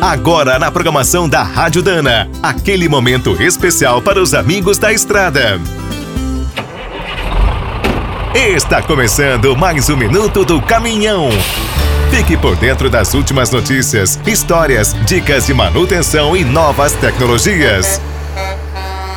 Agora na programação da Rádio Dana, aquele momento especial para os amigos da estrada. Está começando mais um minuto do caminhão. Fique por dentro das últimas notícias, histórias, dicas de manutenção e novas tecnologias.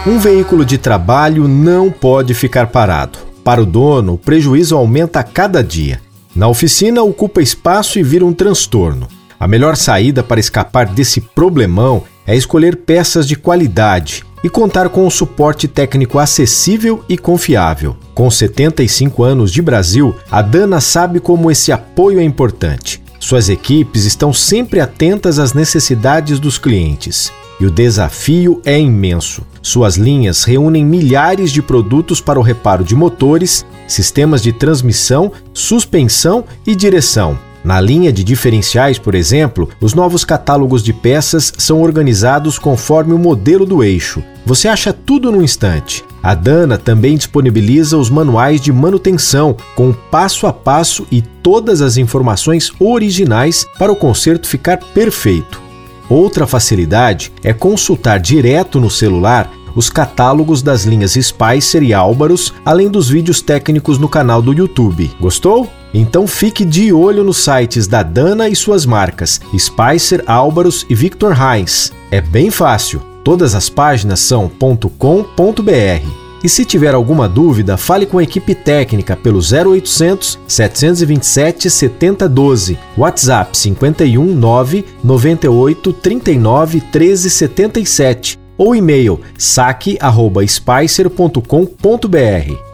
Um veículo de trabalho não pode ficar parado. Para o dono, o prejuízo aumenta a cada dia. Na oficina, ocupa espaço e vira um transtorno. A melhor saída para escapar desse problemão é escolher peças de qualidade e contar com um suporte técnico acessível e confiável. Com 75 anos de Brasil, a Dana sabe como esse apoio é importante. Suas equipes estão sempre atentas às necessidades dos clientes. E o desafio é imenso. Suas linhas reúnem milhares de produtos para o reparo de motores, sistemas de transmissão, suspensão e direção na linha de diferenciais, por exemplo, os novos catálogos de peças são organizados conforme o modelo do eixo. Você acha tudo no instante. A Dana também disponibiliza os manuais de manutenção, com passo a passo e todas as informações originais para o conserto ficar perfeito. Outra facilidade é consultar direto no celular os catálogos das linhas Spicer e Álvaros, além dos vídeos técnicos no canal do YouTube. Gostou? Então fique de olho nos sites da Dana e suas marcas Spicer, Álvaros e Victor Heinz. É bem fácil. Todas as páginas são .com.br. E se tiver alguma dúvida, fale com a equipe técnica pelo 0800 727 7012, WhatsApp 51 9 98 39 13 77 ou e-mail saque@spicer.com.br.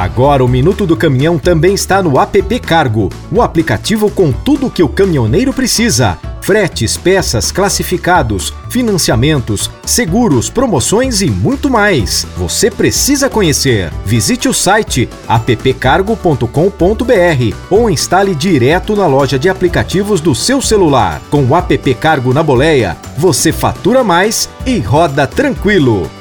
Agora o Minuto do Caminhão também está no app Cargo, o aplicativo com tudo o que o caminhoneiro precisa fretes, peças, classificados, financiamentos, seguros, promoções e muito mais. Você precisa conhecer. Visite o site appcargo.com.br ou instale direto na loja de aplicativos do seu celular. Com o app Cargo na boleia, você fatura mais e roda tranquilo.